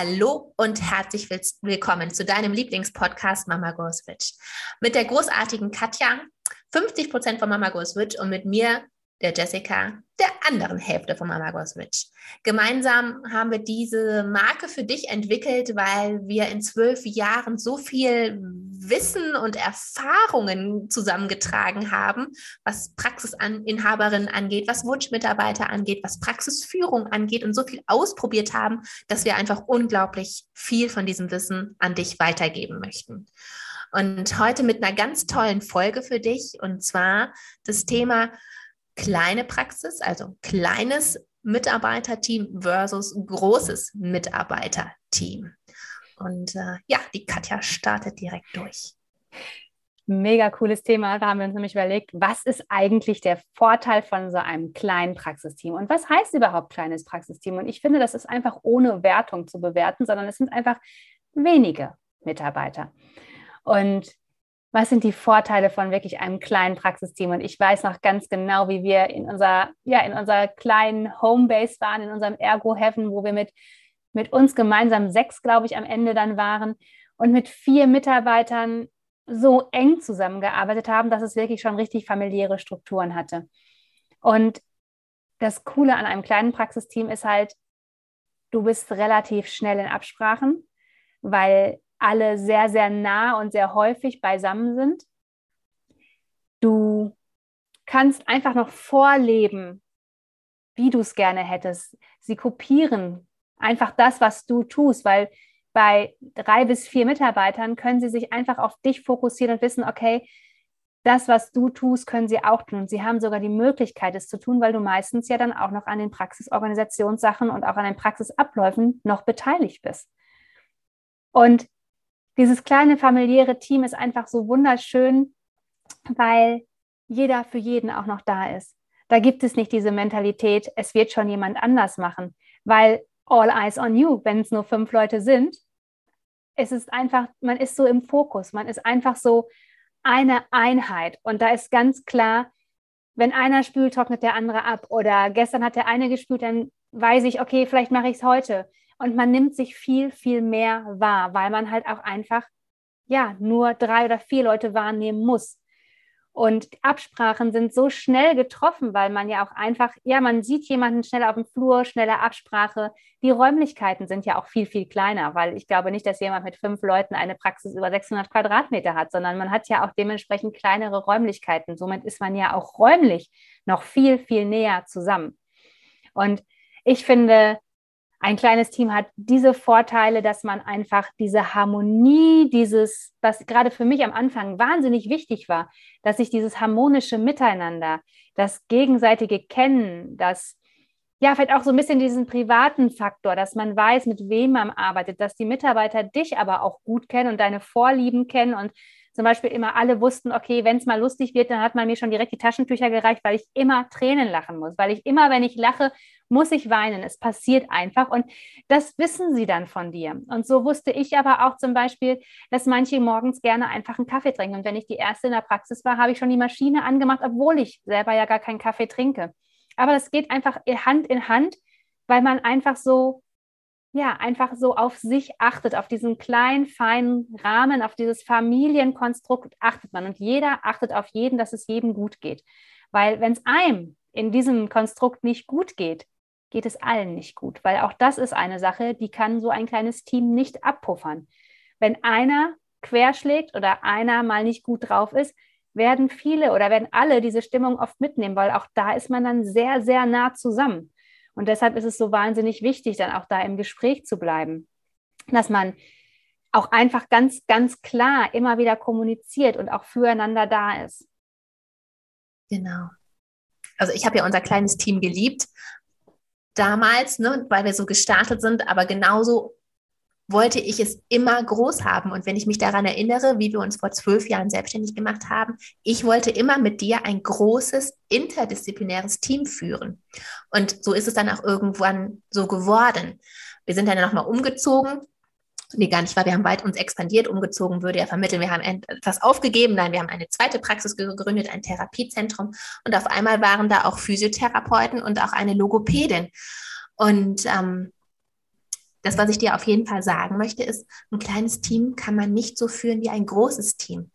Hallo und herzlich willkommen zu deinem Lieblingspodcast Mama Goes Rich. Mit der großartigen Katja, 50 Prozent von Mama Goes Rich und mit mir, der Jessica, der anderen Hälfte von Mama Goes Rich. Gemeinsam haben wir diese Marke für dich entwickelt, weil wir in zwölf Jahren so viel Wissen und Erfahrungen zusammengetragen haben, was Praxisinhaberinnen angeht, was Wunschmitarbeiter angeht, was Praxisführung angeht und so viel ausprobiert haben, dass wir einfach unglaublich viel von diesem Wissen an dich weitergeben möchten. Und heute mit einer ganz tollen Folge für dich und zwar das Thema kleine Praxis, also kleines Mitarbeiterteam versus großes Mitarbeiterteam. Und äh, ja, die Katja startet direkt durch. Mega cooles Thema. Da haben wir uns nämlich überlegt, was ist eigentlich der Vorteil von so einem kleinen Praxisteam? Und was heißt überhaupt kleines Praxisteam? Und ich finde, das ist einfach ohne Wertung zu bewerten, sondern es sind einfach wenige Mitarbeiter. Und was sind die Vorteile von wirklich einem kleinen Praxisteam? Und ich weiß noch ganz genau, wie wir in unserer, ja, in unserer kleinen Homebase waren, in unserem Ergo Heaven, wo wir mit, mit uns gemeinsam sechs, glaube ich, am Ende dann waren und mit vier Mitarbeitern so eng zusammengearbeitet haben, dass es wirklich schon richtig familiäre Strukturen hatte. Und das Coole an einem kleinen Praxisteam ist halt, du bist relativ schnell in Absprachen, weil alle sehr, sehr nah und sehr häufig beisammen sind. Du kannst einfach noch vorleben, wie du es gerne hättest. Sie kopieren einfach das, was du tust, weil bei drei bis vier Mitarbeitern können sie sich einfach auf dich fokussieren und wissen, okay, das, was du tust, können sie auch tun. Sie haben sogar die Möglichkeit, es zu tun, weil du meistens ja dann auch noch an den Praxisorganisationssachen und auch an den Praxisabläufen noch beteiligt bist. Und dieses kleine familiäre Team ist einfach so wunderschön, weil jeder für jeden auch noch da ist. Da gibt es nicht diese Mentalität, es wird schon jemand anders machen, weil all eyes on you, wenn es nur fünf Leute sind. Es ist einfach, man ist so im Fokus, man ist einfach so eine Einheit. Und da ist ganz klar, wenn einer spült, trocknet der andere ab. Oder gestern hat der eine gespült, dann weiß ich, okay, vielleicht mache ich es heute und man nimmt sich viel, viel mehr wahr, weil man halt auch einfach, ja, nur drei oder vier Leute wahrnehmen muss. Und Absprachen sind so schnell getroffen, weil man ja auch einfach, ja, man sieht jemanden schnell auf dem Flur, schnelle Absprache. Die Räumlichkeiten sind ja auch viel, viel kleiner, weil ich glaube nicht, dass jemand mit fünf Leuten eine Praxis über 600 Quadratmeter hat, sondern man hat ja auch dementsprechend kleinere Räumlichkeiten. Somit ist man ja auch räumlich noch viel, viel näher zusammen. Und ich finde, ein kleines Team hat diese Vorteile, dass man einfach diese Harmonie, dieses, was gerade für mich am Anfang wahnsinnig wichtig war, dass ich dieses harmonische Miteinander, das gegenseitige Kennen, das ja, vielleicht auch so ein bisschen diesen privaten Faktor, dass man weiß, mit wem man arbeitet, dass die Mitarbeiter dich aber auch gut kennen und deine Vorlieben kennen und zum Beispiel immer alle wussten, okay, wenn es mal lustig wird, dann hat man mir schon direkt die Taschentücher gereicht, weil ich immer Tränen lachen muss, weil ich immer, wenn ich lache, muss ich weinen. Es passiert einfach und das wissen sie dann von dir. Und so wusste ich aber auch zum Beispiel, dass manche morgens gerne einfach einen Kaffee trinken. Und wenn ich die erste in der Praxis war, habe ich schon die Maschine angemacht, obwohl ich selber ja gar keinen Kaffee trinke. Aber das geht einfach Hand in Hand, weil man einfach so ja, einfach so auf sich achtet, auf diesen kleinen, feinen Rahmen, auf dieses Familienkonstrukt achtet man. Und jeder achtet auf jeden, dass es jedem gut geht. Weil wenn es einem in diesem Konstrukt nicht gut geht, geht es allen nicht gut. Weil auch das ist eine Sache, die kann so ein kleines Team nicht abpuffern. Wenn einer querschlägt oder einer mal nicht gut drauf ist, werden viele oder werden alle diese Stimmung oft mitnehmen, weil auch da ist man dann sehr, sehr nah zusammen. Und deshalb ist es so wahnsinnig wichtig, dann auch da im Gespräch zu bleiben, dass man auch einfach ganz, ganz klar immer wieder kommuniziert und auch füreinander da ist. Genau. Also ich habe ja unser kleines Team geliebt damals, ne, weil wir so gestartet sind, aber genauso wollte ich es immer groß haben. Und wenn ich mich daran erinnere, wie wir uns vor zwölf Jahren selbstständig gemacht haben, ich wollte immer mit dir ein großes interdisziplinäres Team führen. Und so ist es dann auch irgendwann so geworden. Wir sind dann nochmal umgezogen. Nee, gar nicht, weil wir haben weit uns expandiert, umgezogen würde ja vermitteln. Wir haben etwas aufgegeben, nein, wir haben eine zweite Praxis gegründet, ein Therapiezentrum. Und auf einmal waren da auch Physiotherapeuten und auch eine Logopädin. Und ähm, das, was ich dir auf jeden Fall sagen möchte, ist, ein kleines Team kann man nicht so führen wie ein großes Team.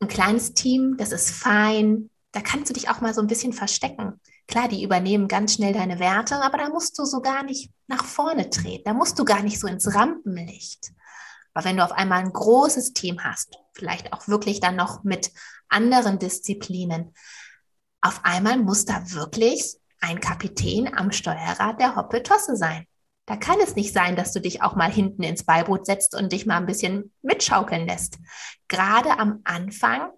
Ein kleines Team, das ist fein, da kannst du dich auch mal so ein bisschen verstecken. Klar, die übernehmen ganz schnell deine Werte, aber da musst du so gar nicht nach vorne treten. Da musst du gar nicht so ins Rampenlicht. Aber wenn du auf einmal ein großes Team hast, vielleicht auch wirklich dann noch mit anderen Disziplinen, auf einmal muss da wirklich ein Kapitän am Steuerrad der Hoppe-Tosse sein. Da kann es nicht sein, dass du dich auch mal hinten ins Beiboot setzt und dich mal ein bisschen mitschaukeln lässt. Gerade am Anfang,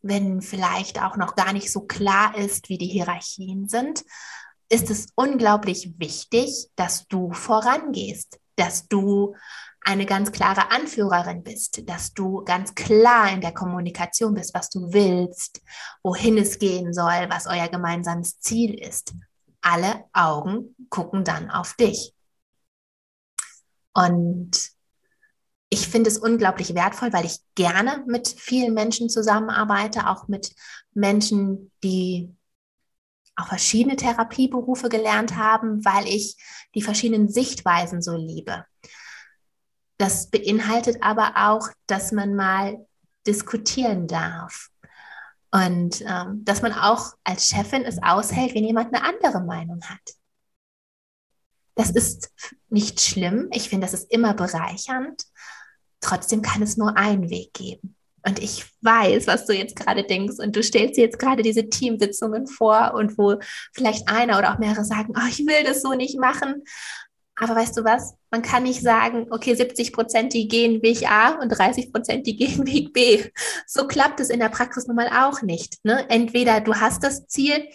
wenn vielleicht auch noch gar nicht so klar ist, wie die Hierarchien sind, ist es unglaublich wichtig, dass du vorangehst, dass du eine ganz klare Anführerin bist, dass du ganz klar in der Kommunikation bist, was du willst, wohin es gehen soll, was euer gemeinsames Ziel ist. Alle Augen gucken dann auf dich. Und ich finde es unglaublich wertvoll, weil ich gerne mit vielen Menschen zusammenarbeite, auch mit Menschen, die auch verschiedene Therapieberufe gelernt haben, weil ich die verschiedenen Sichtweisen so liebe. Das beinhaltet aber auch, dass man mal diskutieren darf. Und ähm, dass man auch als Chefin es aushält, wenn jemand eine andere Meinung hat. Das ist nicht schlimm. Ich finde, das ist immer bereichernd. Trotzdem kann es nur einen Weg geben. Und ich weiß, was du jetzt gerade denkst. Und du stellst dir jetzt gerade diese Teamsitzungen vor und wo vielleicht einer oder auch mehrere sagen, oh, ich will das so nicht machen. Aber weißt du was? Man kann nicht sagen, okay, 70 Prozent, die gehen Weg A und 30 Prozent, die gehen Weg B. So klappt es in der Praxis nun mal auch nicht. Ne? Entweder du hast das Ziel,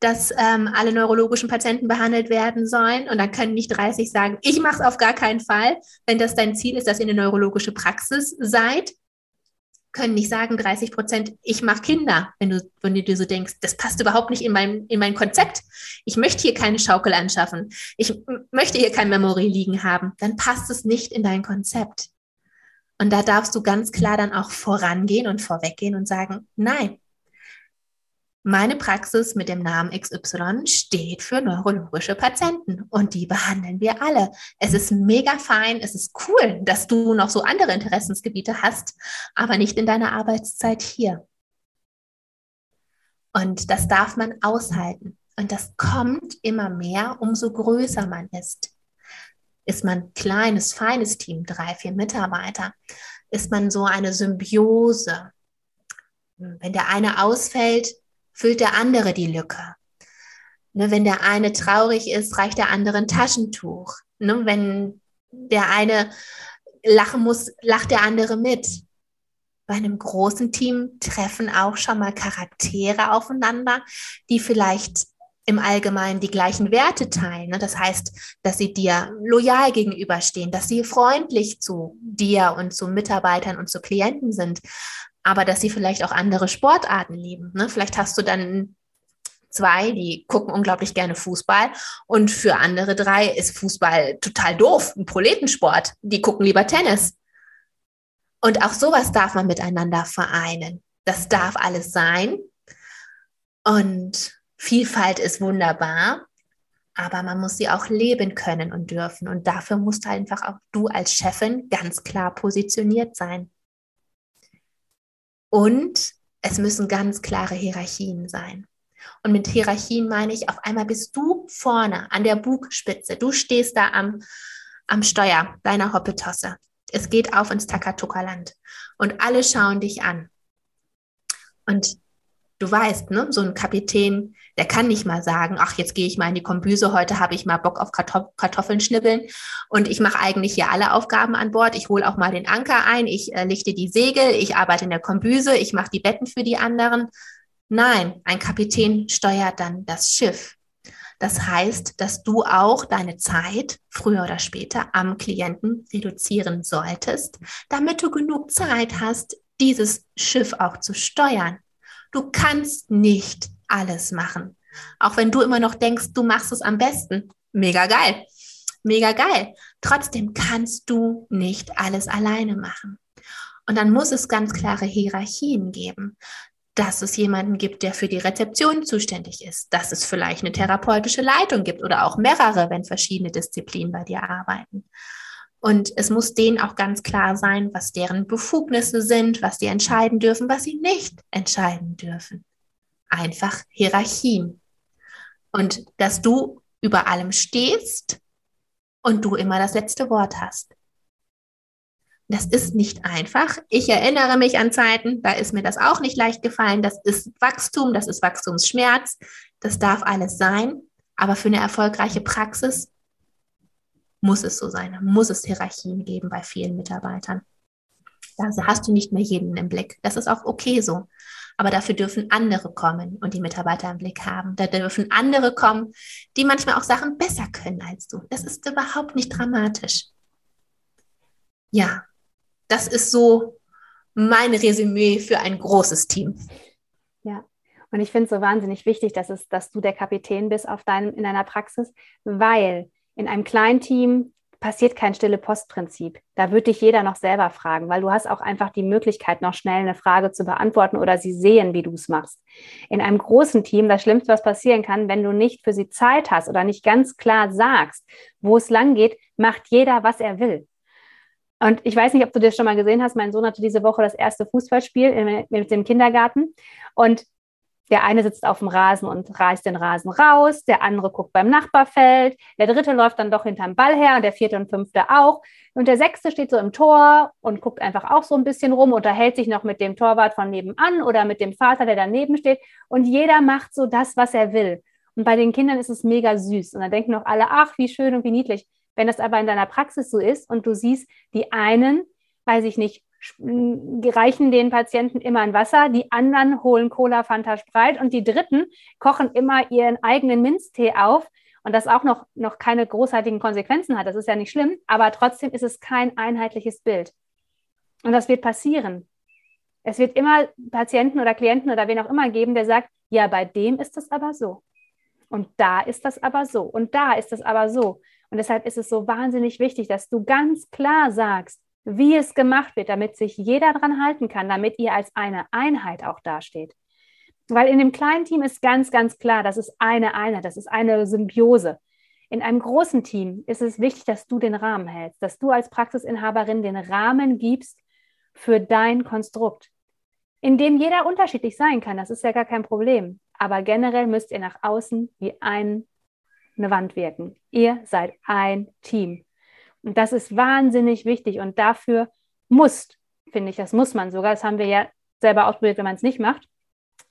dass ähm, alle neurologischen Patienten behandelt werden sollen. Und dann können nicht 30 sagen, ich mache es auf gar keinen Fall. Wenn das dein Ziel ist, dass ihr eine neurologische Praxis seid, können nicht sagen 30 Prozent, ich mache Kinder, wenn du, wenn du dir so denkst, das passt überhaupt nicht in mein, in mein Konzept. Ich möchte hier keine Schaukel anschaffen. Ich möchte hier kein Memory liegen haben. Dann passt es nicht in dein Konzept. Und da darfst du ganz klar dann auch vorangehen und vorweggehen und sagen, nein, meine Praxis mit dem Namen XY steht für neurologische Patienten und die behandeln wir alle. Es ist mega fein, es ist cool, dass du noch so andere Interessensgebiete hast, aber nicht in deiner Arbeitszeit hier. Und das darf man aushalten. Und das kommt immer mehr, umso größer man ist. Ist man ein kleines, feines Team, drei, vier Mitarbeiter, ist man so eine Symbiose. Wenn der eine ausfällt, füllt der andere die Lücke. Ne, wenn der eine traurig ist, reicht der andere ein Taschentuch. Ne, wenn der eine lachen muss, lacht der andere mit. Bei einem großen Team treffen auch schon mal Charaktere aufeinander, die vielleicht im Allgemeinen die gleichen Werte teilen. Ne? Das heißt, dass sie dir loyal gegenüberstehen, dass sie freundlich zu dir und zu Mitarbeitern und zu Klienten sind, aber dass sie vielleicht auch andere Sportarten lieben. Ne? Vielleicht hast du dann zwei, die gucken unglaublich gerne Fußball und für andere drei ist Fußball total doof, ein Proletensport. Die gucken lieber Tennis. Und auch sowas darf man miteinander vereinen. Das darf alles sein. Und Vielfalt ist wunderbar, aber man muss sie auch leben können und dürfen. Und dafür musst du einfach auch du als Chefin ganz klar positioniert sein. Und es müssen ganz klare Hierarchien sein. Und mit Hierarchien meine ich, auf einmal bist du vorne an der Bugspitze. Du stehst da am, am Steuer deiner Hoppetosse. Es geht auf ins Takatuka-Land. Und alle schauen dich an. Und du weißt, ne, so ein Kapitän, der kann nicht mal sagen, ach, jetzt gehe ich mal in die Kombüse, heute habe ich mal Bock auf Kartoffeln schnippeln und ich mache eigentlich hier alle Aufgaben an Bord. Ich hole auch mal den Anker ein, ich äh, lichte die Segel, ich arbeite in der Kombüse, ich mache die Betten für die anderen. Nein, ein Kapitän steuert dann das Schiff. Das heißt, dass du auch deine Zeit früher oder später am Klienten reduzieren solltest, damit du genug Zeit hast, dieses Schiff auch zu steuern. Du kannst nicht alles machen. Auch wenn du immer noch denkst, du machst es am besten. Mega geil. Mega geil. Trotzdem kannst du nicht alles alleine machen. Und dann muss es ganz klare Hierarchien geben dass es jemanden gibt, der für die Rezeption zuständig ist, dass es vielleicht eine therapeutische Leitung gibt oder auch mehrere, wenn verschiedene Disziplinen bei dir arbeiten. Und es muss denen auch ganz klar sein, was deren Befugnisse sind, was sie entscheiden dürfen, was sie nicht entscheiden dürfen. Einfach Hierarchien. Und dass du über allem stehst und du immer das letzte Wort hast. Das ist nicht einfach. Ich erinnere mich an Zeiten, da ist mir das auch nicht leicht gefallen. Das ist Wachstum, das ist Wachstumsschmerz. Das darf alles sein. Aber für eine erfolgreiche Praxis muss es so sein. Muss es Hierarchien geben bei vielen Mitarbeitern. Da hast du nicht mehr jeden im Blick. Das ist auch okay so. Aber dafür dürfen andere kommen und die Mitarbeiter im Blick haben. Da dürfen andere kommen, die manchmal auch Sachen besser können als du. Das ist überhaupt nicht dramatisch. Ja, das ist so mein Resümee für ein großes Team. Ja. Und ich finde es so wahnsinnig wichtig, dass, es, dass du der Kapitän bist auf deinem, in deiner Praxis, weil in einem kleinen Team passiert kein stille Postprinzip. Da würde dich jeder noch selber fragen, weil du hast auch einfach die Möglichkeit, noch schnell eine Frage zu beantworten oder sie sehen, wie du es machst. In einem großen Team, das Schlimmste, was passieren kann, wenn du nicht für sie Zeit hast oder nicht ganz klar sagst, wo es lang geht, macht jeder, was er will. Und ich weiß nicht, ob du das schon mal gesehen hast. Mein Sohn hatte diese Woche das erste Fußballspiel mit dem Kindergarten. Und der eine sitzt auf dem Rasen und reißt den Rasen raus, der andere guckt beim Nachbarfeld, der dritte läuft dann doch hinterm Ball her und der vierte und fünfte auch. Und der sechste steht so im Tor und guckt einfach auch so ein bisschen rum, unterhält sich noch mit dem Torwart von nebenan oder mit dem Vater, der daneben steht. Und jeder macht so das, was er will. Und bei den Kindern ist es mega süß. Und dann denken auch alle, ach, wie schön und wie niedlich. Wenn das aber in deiner Praxis so ist und du siehst, die einen, weiß ich nicht, reichen den Patienten immer ein Wasser, die anderen holen Cola, Fanta, Spreit und die dritten kochen immer ihren eigenen Minztee auf und das auch noch, noch keine großartigen Konsequenzen hat. Das ist ja nicht schlimm, aber trotzdem ist es kein einheitliches Bild. Und das wird passieren. Es wird immer Patienten oder Klienten oder wen auch immer geben, der sagt, ja, bei dem ist das aber so. Und da ist das aber so. Und da ist das aber so. Und deshalb ist es so wahnsinnig wichtig, dass du ganz klar sagst, wie es gemacht wird, damit sich jeder daran halten kann, damit ihr als eine Einheit auch dasteht. Weil in dem kleinen Team ist ganz, ganz klar, das ist eine Einheit, das ist eine Symbiose. In einem großen Team ist es wichtig, dass du den Rahmen hältst, dass du als Praxisinhaberin den Rahmen gibst für dein Konstrukt, in dem jeder unterschiedlich sein kann. Das ist ja gar kein Problem. Aber generell müsst ihr nach außen wie ein eine Wand wirken. Ihr seid ein Team. Und das ist wahnsinnig wichtig. Und dafür muss, finde ich, das muss man sogar, das haben wir ja selber ausprobiert, wenn man es nicht macht,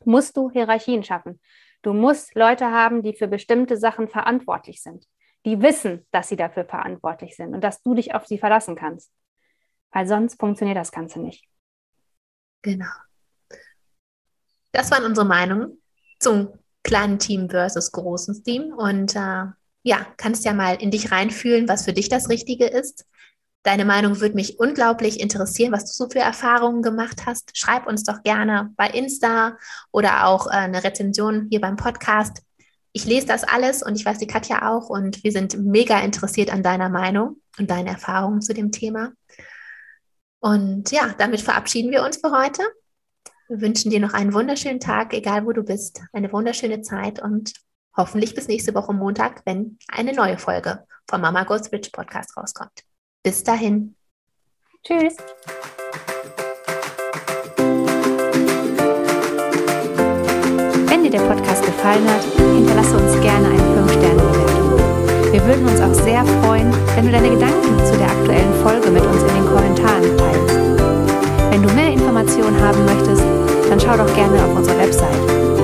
musst du Hierarchien schaffen. Du musst Leute haben, die für bestimmte Sachen verantwortlich sind, die wissen, dass sie dafür verantwortlich sind und dass du dich auf sie verlassen kannst. Weil sonst funktioniert das Ganze nicht. Genau. Das waren unsere Meinungen zum kleinen Team versus großes Team. Und äh, ja, kannst ja mal in dich reinfühlen, was für dich das Richtige ist. Deine Meinung würde mich unglaublich interessieren, was du so für Erfahrungen gemacht hast. Schreib uns doch gerne bei Insta oder auch äh, eine Rezension hier beim Podcast. Ich lese das alles und ich weiß die Katja auch und wir sind mega interessiert an deiner Meinung und deinen Erfahrungen zu dem Thema. Und ja, damit verabschieden wir uns für heute. Wir wünschen dir noch einen wunderschönen Tag, egal wo du bist, eine wunderschöne Zeit und hoffentlich bis nächste Woche Montag, wenn eine neue Folge vom Mama Goes Rich Podcast rauskommt. Bis dahin. Tschüss. Wenn dir der Podcast gefallen hat, hinterlasse uns gerne eine 5-Sterne-Bewertung. Wir würden uns auch sehr freuen, wenn du deine Gedanken zu der aktuellen Folge mit uns in den Kommentaren teilst. Wenn du mehr Informationen haben möchtest, dann schau doch gerne auf unsere Website